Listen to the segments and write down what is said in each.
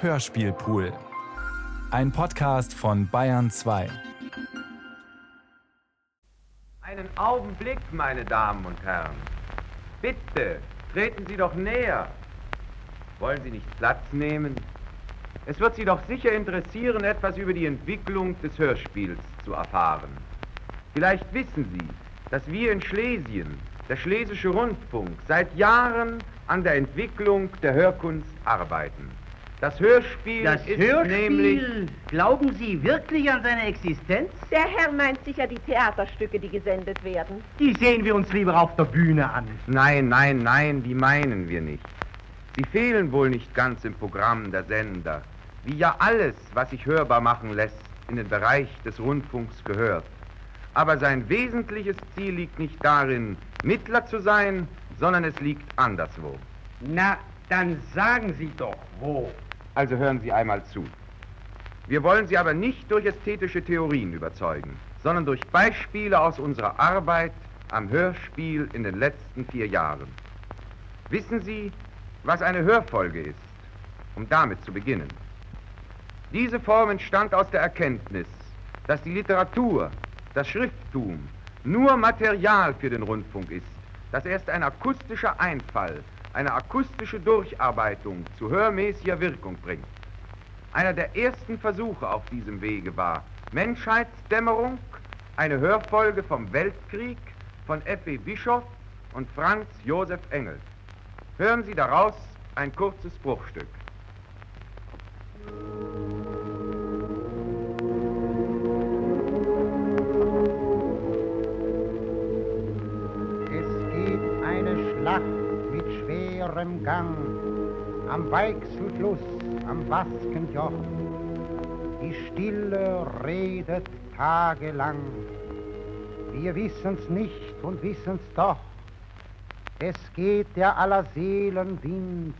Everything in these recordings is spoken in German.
Hörspielpool. Ein Podcast von Bayern 2. Einen Augenblick, meine Damen und Herren. Bitte, treten Sie doch näher. Wollen Sie nicht Platz nehmen? Es wird Sie doch sicher interessieren, etwas über die Entwicklung des Hörspiels zu erfahren. Vielleicht wissen Sie, dass wir in Schlesien, der Schlesische Rundfunk, seit Jahren an der Entwicklung der Hörkunst arbeiten. Das Hörspiel Das ist Hörspiel, nämlich... glauben Sie wirklich an seine Existenz? Der Herr meint sicher die Theaterstücke, die gesendet werden. Die sehen wir uns lieber auf der Bühne an. Nein, nein, nein, die meinen wir nicht. Sie fehlen wohl nicht ganz im Programm der Sender, wie ja alles, was sich hörbar machen lässt, in den Bereich des Rundfunks gehört. Aber sein wesentliches Ziel liegt nicht darin, Mittler zu sein, sondern es liegt anderswo. Na, dann sagen Sie doch, wo. Also hören Sie einmal zu. Wir wollen Sie aber nicht durch ästhetische Theorien überzeugen, sondern durch Beispiele aus unserer Arbeit am Hörspiel in den letzten vier Jahren. Wissen Sie, was eine Hörfolge ist, um damit zu beginnen? Diese Form entstand aus der Erkenntnis, dass die Literatur, das Schrifttum nur Material für den Rundfunk ist, dass erst ein akustischer Einfall, eine akustische Durcharbeitung zu hörmäßiger Wirkung bringt. Einer der ersten Versuche auf diesem Wege war Menschheitsdämmerung, eine Hörfolge vom Weltkrieg von F.E. Bischoff und Franz Josef Engel. Hören Sie daraus ein kurzes Bruchstück. Schwerem Gang am Weichselfluss, am Waskenjoch. Die Stille redet tagelang. Wir wissen's nicht und wissen's doch. Es geht der aller Seelen Wind.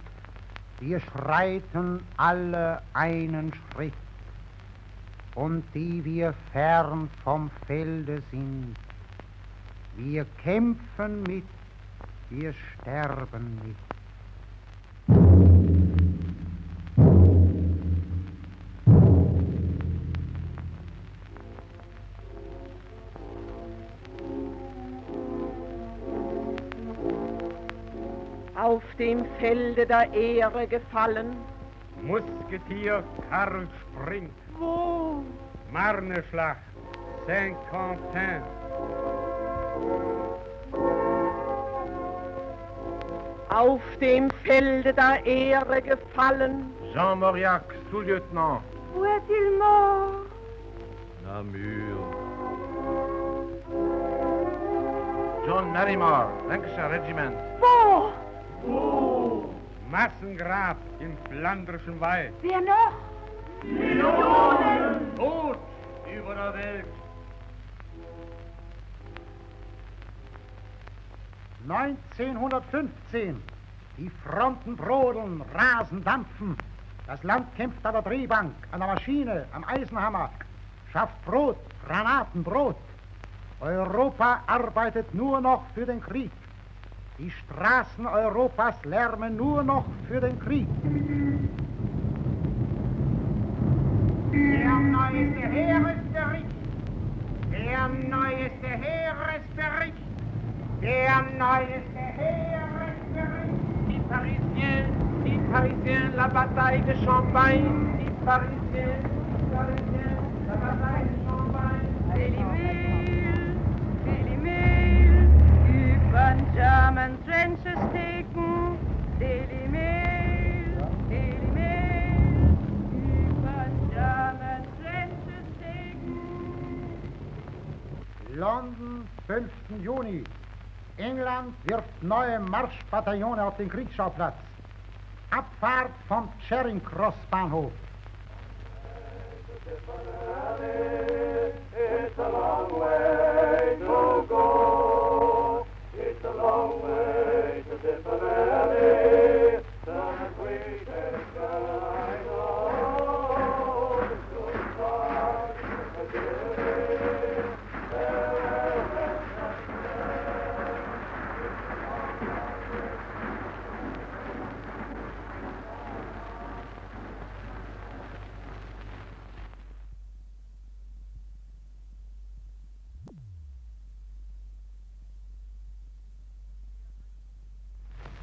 Wir schreiten alle einen Schritt. Und die wir fern vom Felde sind, wir kämpfen mit, wir sterben mit. Auf dem Felde der Ehre gefallen. Musketier Karl springt. Wo? Marneschlacht. Saint-Quentin. Auf dem Felde der Ehre gefallen. Jean Mauriac, Sous-Lieutenant. Où est-il mort? Namur. John Merrimore, Lancashire Regiment. Wo? Massengrab im Flandrischen Wald. Wer noch? Tod über der Welt. 1915. Die Fronten brodeln, rasen, dampfen. Das Land kämpft an der Drehbank, an der Maschine, am Eisenhammer. Schafft Brot, Granaten, Brot. Europa arbeitet nur noch für den Krieg. Die Straßen Europas lärmen nur noch für den Krieg. Der neueste Heeresbericht. Der neueste Heeresbericht. Der neueste Heeresbericht. Die Parisiens, die Parisiens, la bataille de Champagne. Die Parisiens, die Parisiens, la bataille de Champagne. Übern German Trenches taken. Daily Mail, Daily Mail, übern German Trenches taken. London, 5. Juni. England wirft neue Marschbataillone auf den Kriegsschauplatz. Abfahrt vom Charing Cross Bahnhof.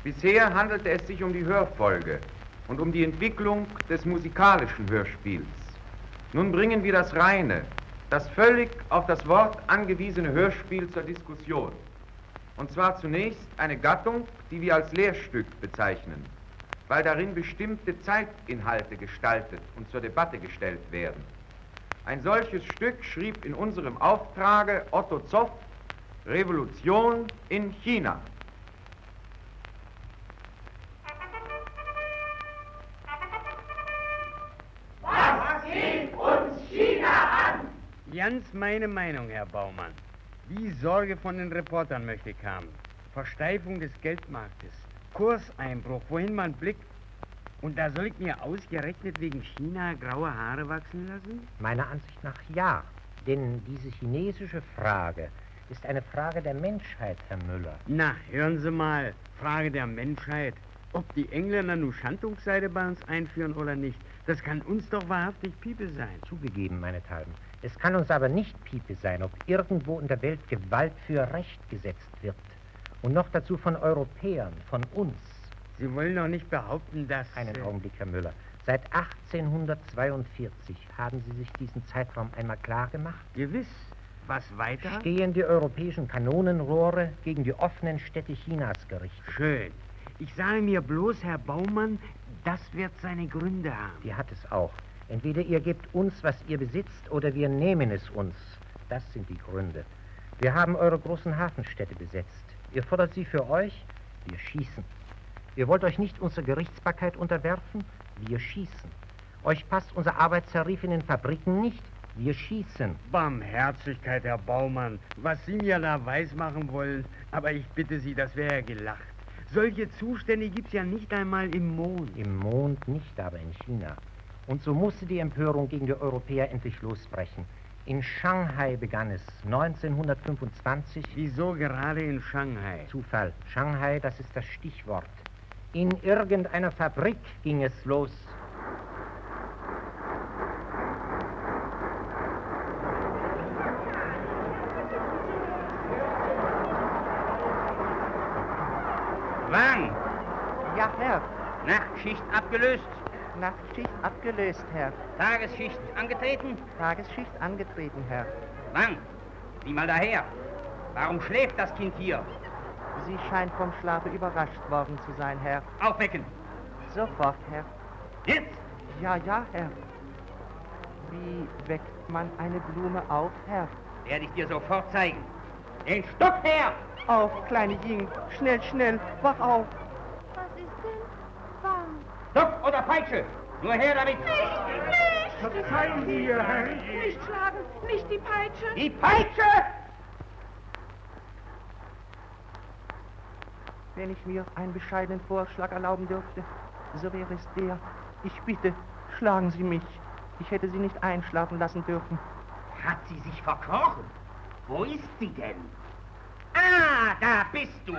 Bisher handelte es sich um die Hörfolge und um die Entwicklung des musikalischen Hörspiels. Nun bringen wir das reine, das völlig auf das Wort angewiesene Hörspiel zur Diskussion. Und zwar zunächst eine Gattung, die wir als Lehrstück bezeichnen, weil darin bestimmte Zeitinhalte gestaltet und zur Debatte gestellt werden. Ein solches Stück schrieb in unserem Auftrage Otto Zoff Revolution in China. Ganz meine Meinung, Herr Baumann. Die Sorge von den Reportern möchte ich haben. Versteifung des Geldmarktes, Kurseinbruch, wohin man blickt. Und da soll ich mir ausgerechnet wegen China graue Haare wachsen lassen? Meiner Ansicht nach ja. Denn diese chinesische Frage ist eine Frage der Menschheit, Herr Müller. Na, hören Sie mal. Frage der Menschheit. Ob die Engländer nun Schandungsseide bei uns einführen oder nicht, das kann uns doch wahrhaftig Piepe sein. Zugegeben, meinethalben. Es kann uns aber nicht Piepe sein, ob irgendwo in der Welt Gewalt für Recht gesetzt wird. Und noch dazu von Europäern, von uns. Sie wollen doch nicht behaupten, dass... Einen äh, Augenblick, Herr Müller. Seit 1842 haben Sie sich diesen Zeitraum einmal klar gemacht? Gewiss. Was weiter? Stehen die europäischen Kanonenrohre gegen die offenen Städte Chinas gerichtet? Schön. Ich sage mir bloß, Herr Baumann, das wird seine Gründe haben. Die hat es auch. Entweder ihr gebt uns, was ihr besitzt, oder wir nehmen es uns. Das sind die Gründe. Wir haben eure großen Hafenstädte besetzt. Ihr fordert sie für euch, wir schießen. Ihr wollt euch nicht unserer Gerichtsbarkeit unterwerfen, wir schießen. Euch passt unser Arbeitstarif in den Fabriken nicht, wir schießen. Barmherzigkeit, Herr Baumann. Was Sie mir da weismachen wollen, aber ich bitte Sie, das wäre ja gelacht. Solche Zustände gibt's ja nicht einmal im Mond. Im Mond nicht, aber in China. Und so musste die Empörung gegen die Europäer endlich losbrechen. In Shanghai begann es 1925. Wieso gerade in Shanghai? Zufall. Shanghai, das ist das Stichwort. In irgendeiner Fabrik ging es los. Wann? Ja, Herr. Nachtschicht abgelöst. Nachtschicht abgelöst, Herr. Tagesschicht angetreten. Tagesschicht angetreten, Herr. Wann? Sieh mal daher. Warum schläft das Kind hier? Sie scheint vom Schlafe überrascht worden zu sein, Herr. Aufwecken. Sofort, Herr. Jetzt! Ja, ja, Herr. Wie weckt man eine Blume auf, Herr? Werde ich dir sofort zeigen. Den Stock her! Auf, kleine Jing. Schnell, schnell. Wach auf. Was ist denn? Wann? Stock oder Peitsche? Nur her damit! Verzeihen Sie, Ihr Herr. Nicht schlagen, nicht die Peitsche. Die Peitsche! Wenn ich mir einen bescheidenen Vorschlag erlauben dürfte, so wäre es der. Ich bitte, schlagen Sie mich. Ich hätte Sie nicht einschlafen lassen dürfen. Hat sie sich verkrochen? Wo ist sie denn? Ah, da bist du!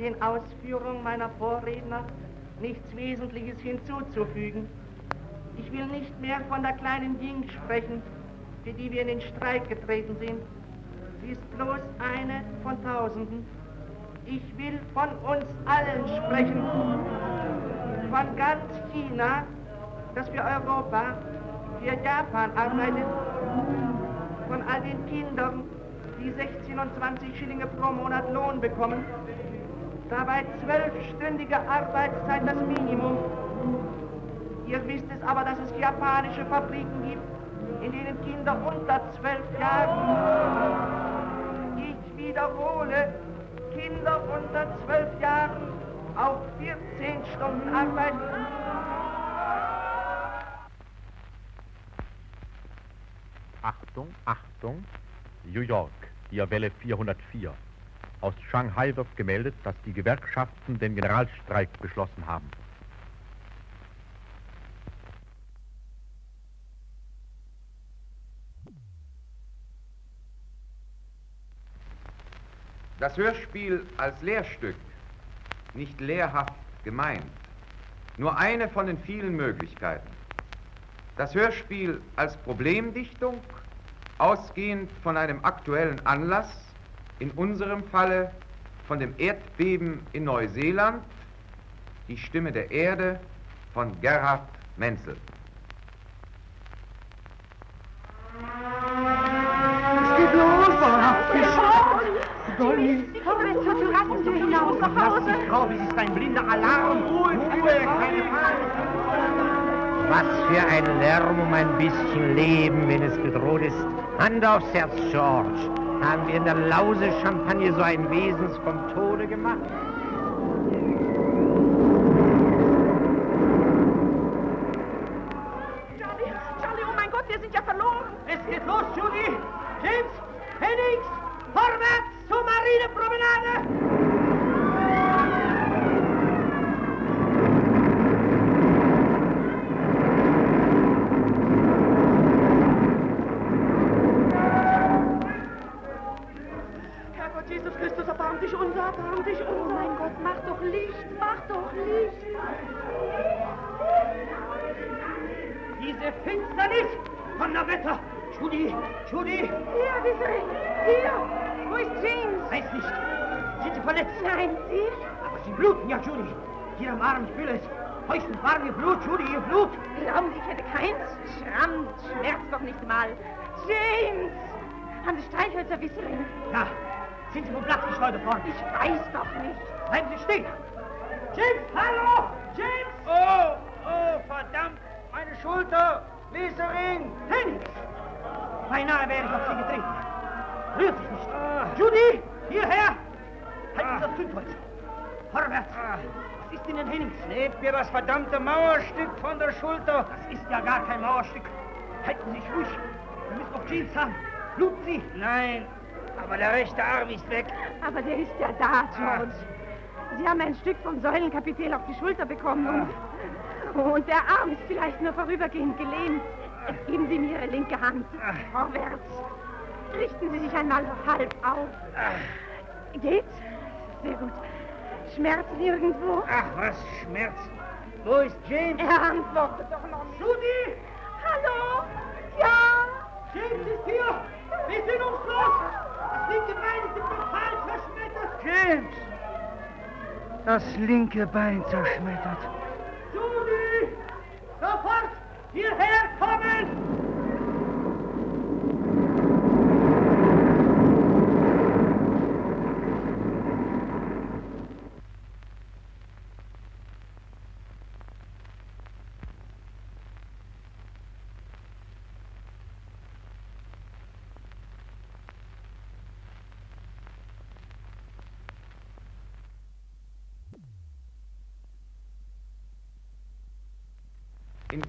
Den Ausführungen meiner Vorredner nichts Wesentliches hinzuzufügen. Ich will nicht mehr von der kleinen Ying sprechen, für die wir in den Streik getreten sind. Sie ist bloß eine von Tausenden. Ich will von uns allen sprechen. Von ganz China, das für Europa, für Japan arbeitet. Von all den Kindern, die 16 und 20 Schillinge pro Monat Lohn bekommen. Dabei zwölfstündige Arbeitszeit das Minimum. Ihr wisst es aber, dass es japanische Fabriken gibt, in denen Kinder unter zwölf Jahren, ich wiederhole, Kinder unter zwölf Jahren auf 14 Stunden arbeiten. Achtung, Achtung. New York, hier Welle 404. Aus Shanghai wird gemeldet, dass die Gewerkschaften den Generalstreik beschlossen haben. Das Hörspiel als Lehrstück, nicht lehrhaft gemeint, nur eine von den vielen Möglichkeiten. Das Hörspiel als Problemdichtung, ausgehend von einem aktuellen Anlass, in unserem Falle von dem Erdbeben in Neuseeland, die Stimme der Erde von Gerhard Menzel. Es geht los, wahrhaftig. Dolly. Komm jetzt zur Terrassentür hinaus nach Hause. Frau, es ist ein blinder Alarm. Ruhe, Ruhe, keine Panik. Was für ein Lärm um ein bisschen Leben, wenn es bedroht ist. Hand aufs Herz, George. Haben wir in der Lause Champagne so ein Wesens vom Tode gemacht? Charlie, Charlie, oh mein Gott, wir sind ja verloren. Es geht los, Judy! James! Hennings! Vorwärts zur Marinepromenade! Arm, ich fühle es. Feuchten warm Ihr Blut, Judy, Ihr Blut. Glauben Sie, ich hätte keins? Schramm, schmerzt doch nicht mal. James! Haben Sie Streichhölzer, Wiesering? Ja, sind Sie vom Platz geschleudert worden? Ich weiß doch nicht. Bleiben Sie stehen! James, hallo! James! Oh, oh, verdammt! Meine Schulter! Liesering! Hennings! Beinahe wäre ich auf Sie getreten. Rührt sich nicht. Judy, hierher! Halten Sie das Zündholz. Vorwärts! Was ist Ihnen, Hennings? Nehmt mir das verdammte Mauerstück von der Schulter. Das ist ja gar kein Mauerstück. Halten Sie sich ruhig. Wir müssen noch Jeans haben. Bluten Sie? Nein, aber der rechte Arm ist weg. Aber der ist ja da, George. Sie haben ein Stück vom Säulenkapitel auf die Schulter bekommen und, und der Arm ist vielleicht nur vorübergehend gelähmt. Jetzt geben Sie mir Ihre linke Hand. Vorwärts. Richten Sie sich einmal halb auf. Geht's? Sehr gut. Schmerzen irgendwo? Ach, was Schmerzen. Wo ist James? Er antwortet doch noch nicht. Judy! Hallo? Ja? James ist hier! Wir sind uns los! Das linke Bein ist total zerschmettert! James! Das linke Bein zerschmettert. Judy! Sofort hierher kommen!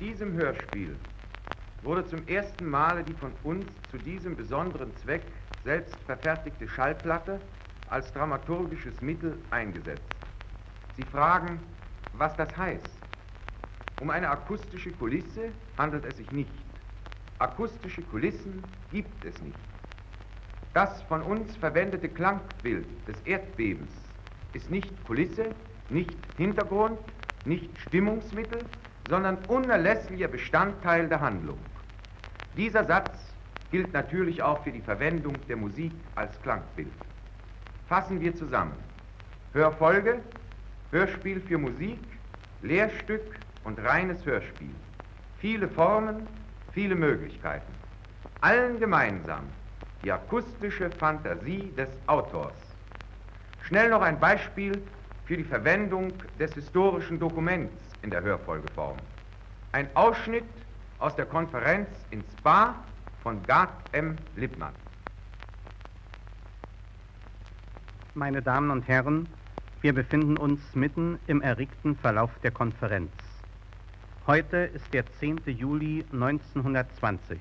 Diesem Hörspiel wurde zum ersten Male die von uns zu diesem besonderen Zweck selbst verfertigte Schallplatte als dramaturgisches Mittel eingesetzt. Sie fragen, was das heißt. Um eine akustische Kulisse handelt es sich nicht. Akustische Kulissen gibt es nicht. Das von uns verwendete Klangbild des Erdbebens ist nicht Kulisse, nicht Hintergrund, nicht Stimmungsmittel, sondern unerlässlicher Bestandteil der Handlung. Dieser Satz gilt natürlich auch für die Verwendung der Musik als Klangbild. Fassen wir zusammen. Hörfolge, Hörspiel für Musik, Lehrstück und reines Hörspiel. Viele Formen, viele Möglichkeiten. Allen gemeinsam die akustische Fantasie des Autors. Schnell noch ein Beispiel für die Verwendung des historischen Dokuments in der Hörfolgeform. Ein Ausschnitt aus der Konferenz in Spa von Gerd M. Lippmann. Meine Damen und Herren, wir befinden uns mitten im erregten Verlauf der Konferenz. Heute ist der 10. Juli 1920.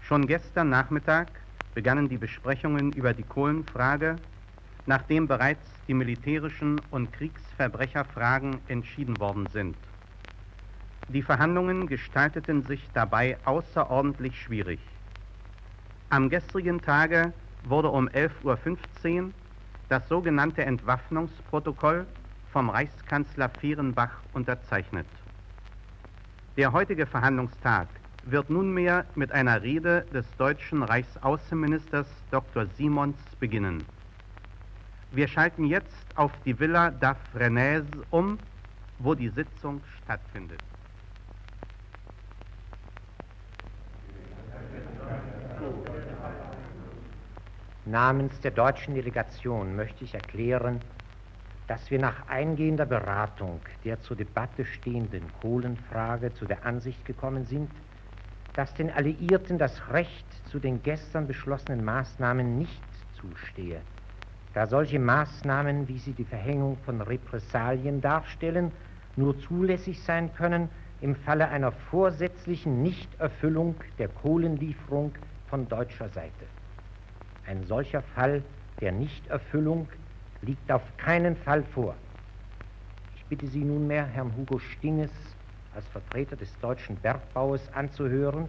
Schon gestern Nachmittag begannen die Besprechungen über die Kohlenfrage, nachdem bereits die militärischen und Kriegsverbrecherfragen entschieden worden sind. Die Verhandlungen gestalteten sich dabei außerordentlich schwierig. Am gestrigen Tage wurde um 11.15 Uhr das sogenannte Entwaffnungsprotokoll vom Reichskanzler Vierenbach unterzeichnet. Der heutige Verhandlungstag wird nunmehr mit einer Rede des deutschen Reichsaußenministers Dr. Simons beginnen. Wir schalten jetzt auf die Villa da Frenèse um, wo die Sitzung stattfindet. Namens der deutschen Delegation möchte ich erklären, dass wir nach eingehender Beratung der zur Debatte stehenden Kohlenfrage zu der Ansicht gekommen sind, dass den Alliierten das Recht zu den gestern beschlossenen Maßnahmen nicht zustehe, da solche Maßnahmen, wie sie die Verhängung von Repressalien darstellen, nur zulässig sein können im Falle einer vorsätzlichen Nichterfüllung der Kohlenlieferung von deutscher Seite. Ein solcher Fall der Nichterfüllung liegt auf keinen Fall vor. Ich bitte Sie nunmehr, Herrn Hugo Stinges als Vertreter des deutschen Bergbaues anzuhören,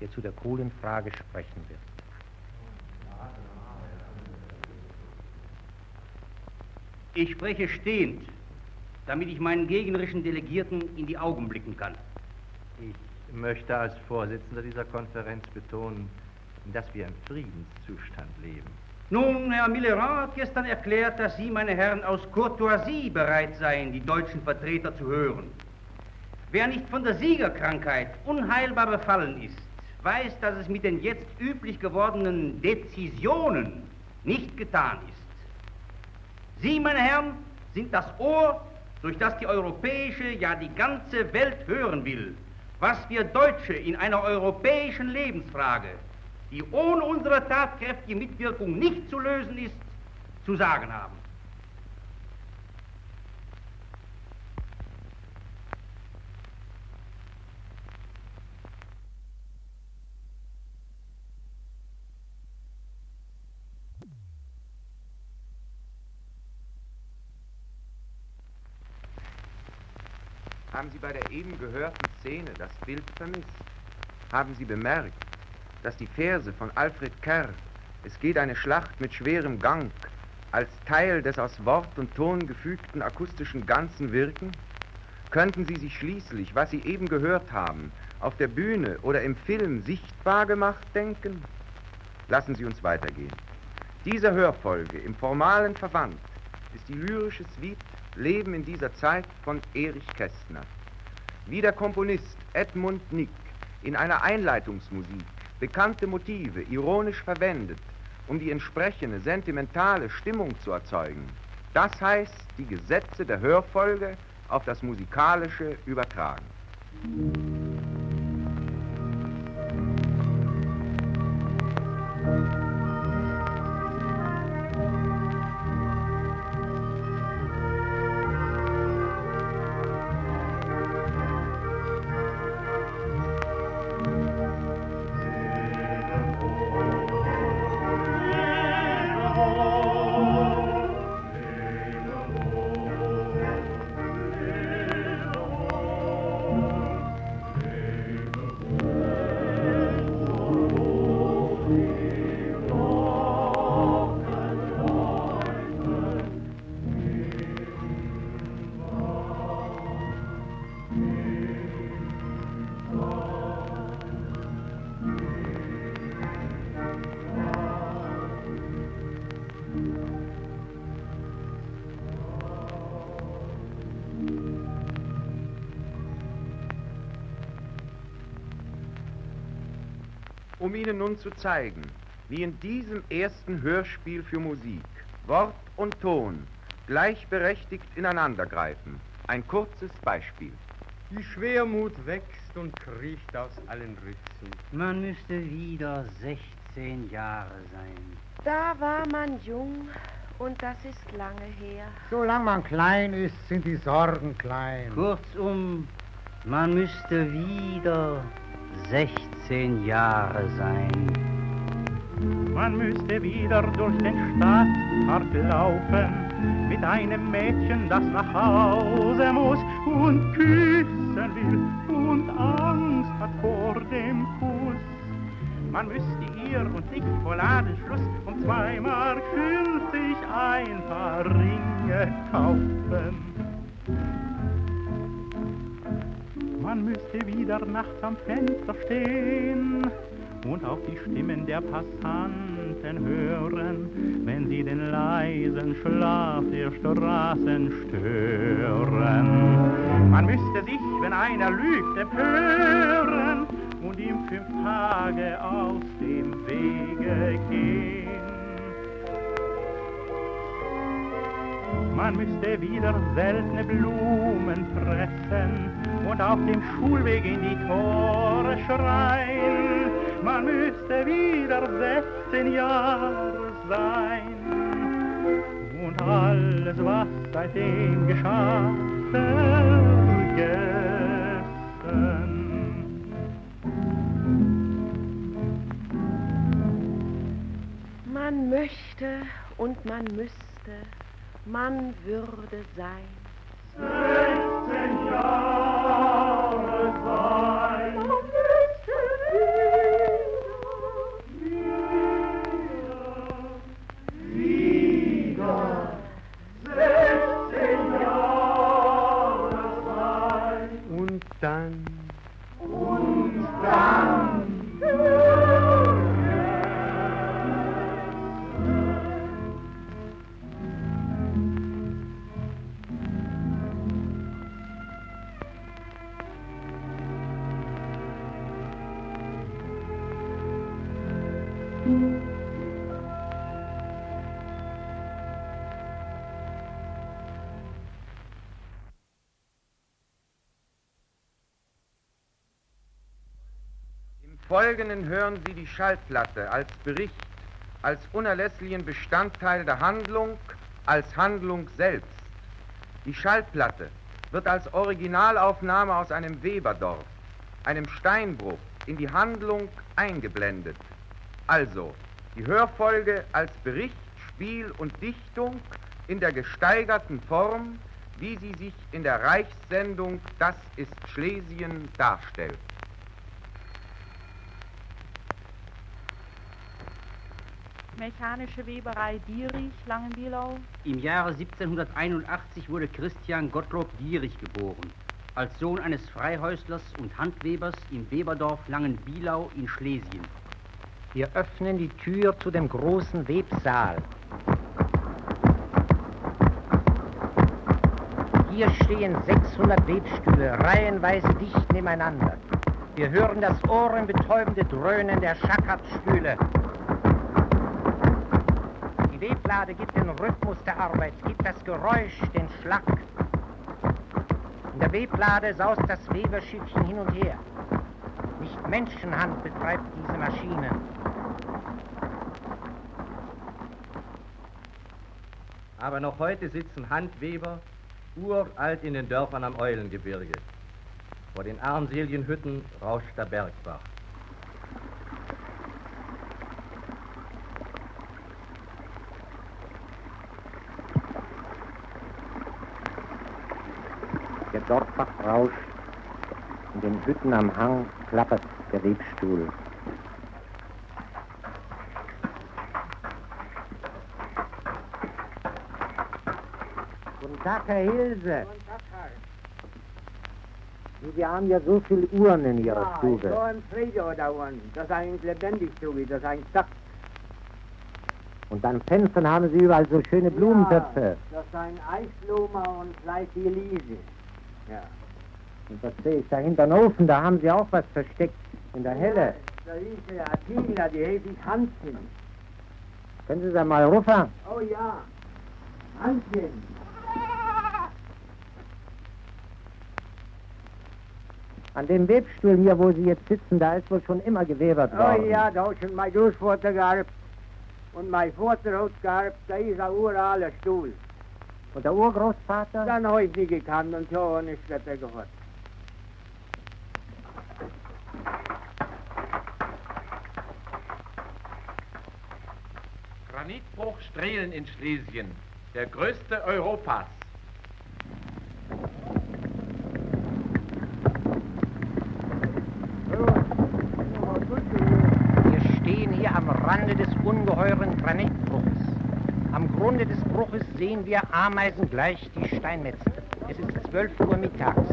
der zu der Kohlenfrage sprechen wird. Ich spreche stehend, damit ich meinen gegnerischen Delegierten in die Augen blicken kann. Ich möchte als Vorsitzender dieser Konferenz betonen, dass wir im Friedenszustand leben. Nun, Herr Millerand hat gestern erklärt, dass Sie, meine Herren, aus Courtoisie bereit seien, die deutschen Vertreter zu hören. Wer nicht von der Siegerkrankheit unheilbar befallen ist, weiß, dass es mit den jetzt üblich gewordenen Dezisionen nicht getan ist. Sie, meine Herren, sind das Ohr, durch das die europäische, ja die ganze Welt hören will, was wir Deutsche in einer europäischen Lebensfrage die ohne unsere tatkräftige Mitwirkung nicht zu lösen ist, zu sagen haben. Haben Sie bei der eben gehörten Szene das Bild vermisst? Haben Sie bemerkt, dass die Verse von Alfred Kerr, es geht eine Schlacht mit schwerem Gang, als Teil des aus Wort und Ton gefügten akustischen Ganzen wirken? Könnten Sie sich schließlich, was Sie eben gehört haben, auf der Bühne oder im Film sichtbar gemacht denken? Lassen Sie uns weitergehen. Diese Hörfolge im formalen Verwandt ist die lyrische Suite Leben in dieser Zeit von Erich Kästner. Wie der Komponist Edmund Nick in einer Einleitungsmusik bekannte Motive ironisch verwendet, um die entsprechende sentimentale Stimmung zu erzeugen. Das heißt, die Gesetze der Hörfolge auf das Musikalische übertragen. Um Ihnen nun zu zeigen, wie in diesem ersten Hörspiel für Musik Wort und Ton gleichberechtigt ineinandergreifen. Ein kurzes Beispiel. Die Schwermut wächst und kriecht aus allen Ritzen. Man müsste wieder 16 Jahre sein. Da war man jung und das ist lange her. Solange man klein ist, sind die Sorgen klein. Kurzum, man müsste wieder 16 Jahre sein. Man müsste wieder durch den Stadtpark laufen mit einem Mädchen, das nach Hause muss und küssen will und Angst hat vor dem Kuss. Man müsste ihr und sich vor Ladenschluss um zwei Mark fünfzig ein paar Ringe kaufen. Man müsste wieder nachts am Fenster stehen und auf die Stimmen der Passanten hören, wenn sie den leisen Schlaf der Straßen stören. Man müsste sich, wenn einer lügt, empören und ihm fünf Tage aus dem Wege gehen. Man müsste wieder seltene Blumen pressen und auf dem Schulweg in die Tore schreien. Man müsste wieder 16 Jahre sein und alles, was seitdem geschah, vergessen. Man möchte und man müsste, man würde sein. 16 Jahre sein. Folgenden hören Sie die Schallplatte als Bericht, als unerlässlichen Bestandteil der Handlung, als Handlung selbst. Die Schallplatte wird als Originalaufnahme aus einem Weberdorf, einem Steinbruch, in die Handlung eingeblendet. Also die Hörfolge als Bericht, Spiel und Dichtung in der gesteigerten Form, wie sie sich in der Reichssendung Das ist Schlesien darstellt. Mechanische Weberei Dierich, Langenbielau. Im Jahre 1781 wurde Christian Gottlob Dierich geboren, als Sohn eines Freihäuslers und Handwebers im Weberdorf Langenbielau in Schlesien. Wir öffnen die Tür zu dem großen Websaal. Hier stehen 600 Webstühle, reihenweise dicht nebeneinander. Wir hören das ohrenbetäubende Dröhnen der Schackhartstühle. Die Weblade gibt den Rhythmus der Arbeit, gibt das Geräusch, den Schlag. In der Weblade saust das Weberschiffchen hin und her. Nicht Menschenhand betreibt diese Maschinen. Aber noch heute sitzen Handweber uralt in den Dörfern am Eulengebirge. Vor den armseligen Hütten rauscht der Bergbach. Dorfbach rauscht. In den Hütten am Hang klappert der Webstuhl. Guten Tag, Herr Hilse. Sie haben ja so viele Uhren in Ihrer ja, Stube. so ein Friede da unten. Das ist eigentlich lebendig, wie das eigentlich sagt. Und an Fenstern haben Sie überall so schöne Blumentöpfe. Ja, das ist ein Eisblume und fleißige Liese. Ja. Und das sehe ich da hinter den Ofen, da haben Sie auch was versteckt in der Helle. Da ist der Attila, die häufig Hanschen. Können Sie da mal rufen? Oh ja, Hanschen. An dem Webstuhl hier, wo Sie jetzt sitzen, da ist wohl schon immer gewebert worden. Oh ja, da hat schon mein Großvater gehabt. Und mein Vater hat gehabt, da ist ein uraler Stuhl. Und der Urgroßvater? Dann habe ich nicht gekannt und so habe ich später gehört. Granitbruch Strehlen in Schlesien, der größte Europas. Hier stehen hier am Rande des ungeheuren Granitbruches. Am Grunde des Bruches sehen wir ameisengleich die Steinmetzen. Es ist 12 Uhr mittags.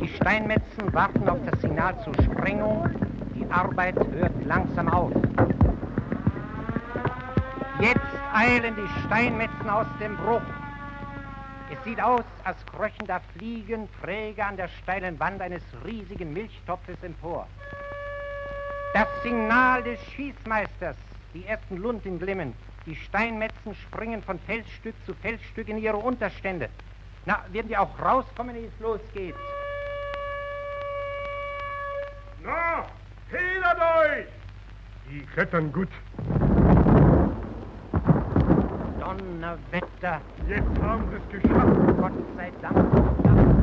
Die Steinmetzen warten auf das Signal zur Sprengung. Die Arbeit hört langsam auf. Jetzt eilen die Steinmetzen aus dem Bruch. Es sieht aus, als kröchen da Fliegen träge an der steilen Wand eines riesigen Milchtopfes empor. Das Signal des Schießmeisters, die ersten Lunten glimmen, die Steinmetzen springen von Felsstück zu Felsstück in ihre Unterstände. Na, werden die auch rauskommen, ehe es losgeht? Na, hindert euch! Die klettern gut. Donnerwetter! Jetzt haben sie es geschafft. Gott sei Dank.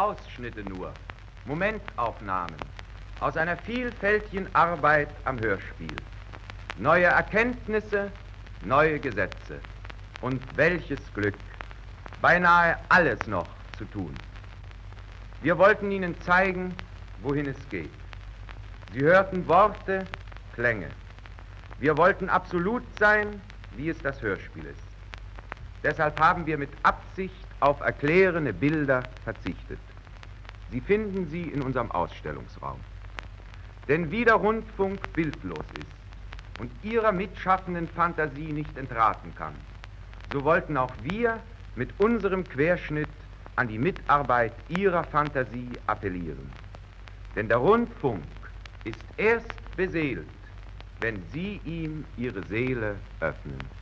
Ausschnitte nur, Momentaufnahmen aus einer vielfältigen Arbeit am Hörspiel. Neue Erkenntnisse, neue Gesetze. Und welches Glück, beinahe alles noch zu tun. Wir wollten Ihnen zeigen, wohin es geht. Sie hörten Worte, Klänge. Wir wollten absolut sein, wie es das Hörspiel ist. Deshalb haben wir mit Absicht auf erklärende Bilder verzichtet. Sie finden sie in unserem Ausstellungsraum. Denn wie der Rundfunk bildlos ist und ihrer mitschaffenden Fantasie nicht entraten kann, so wollten auch wir mit unserem Querschnitt an die Mitarbeit ihrer Fantasie appellieren. Denn der Rundfunk ist erst beseelt, wenn Sie ihm Ihre Seele öffnen.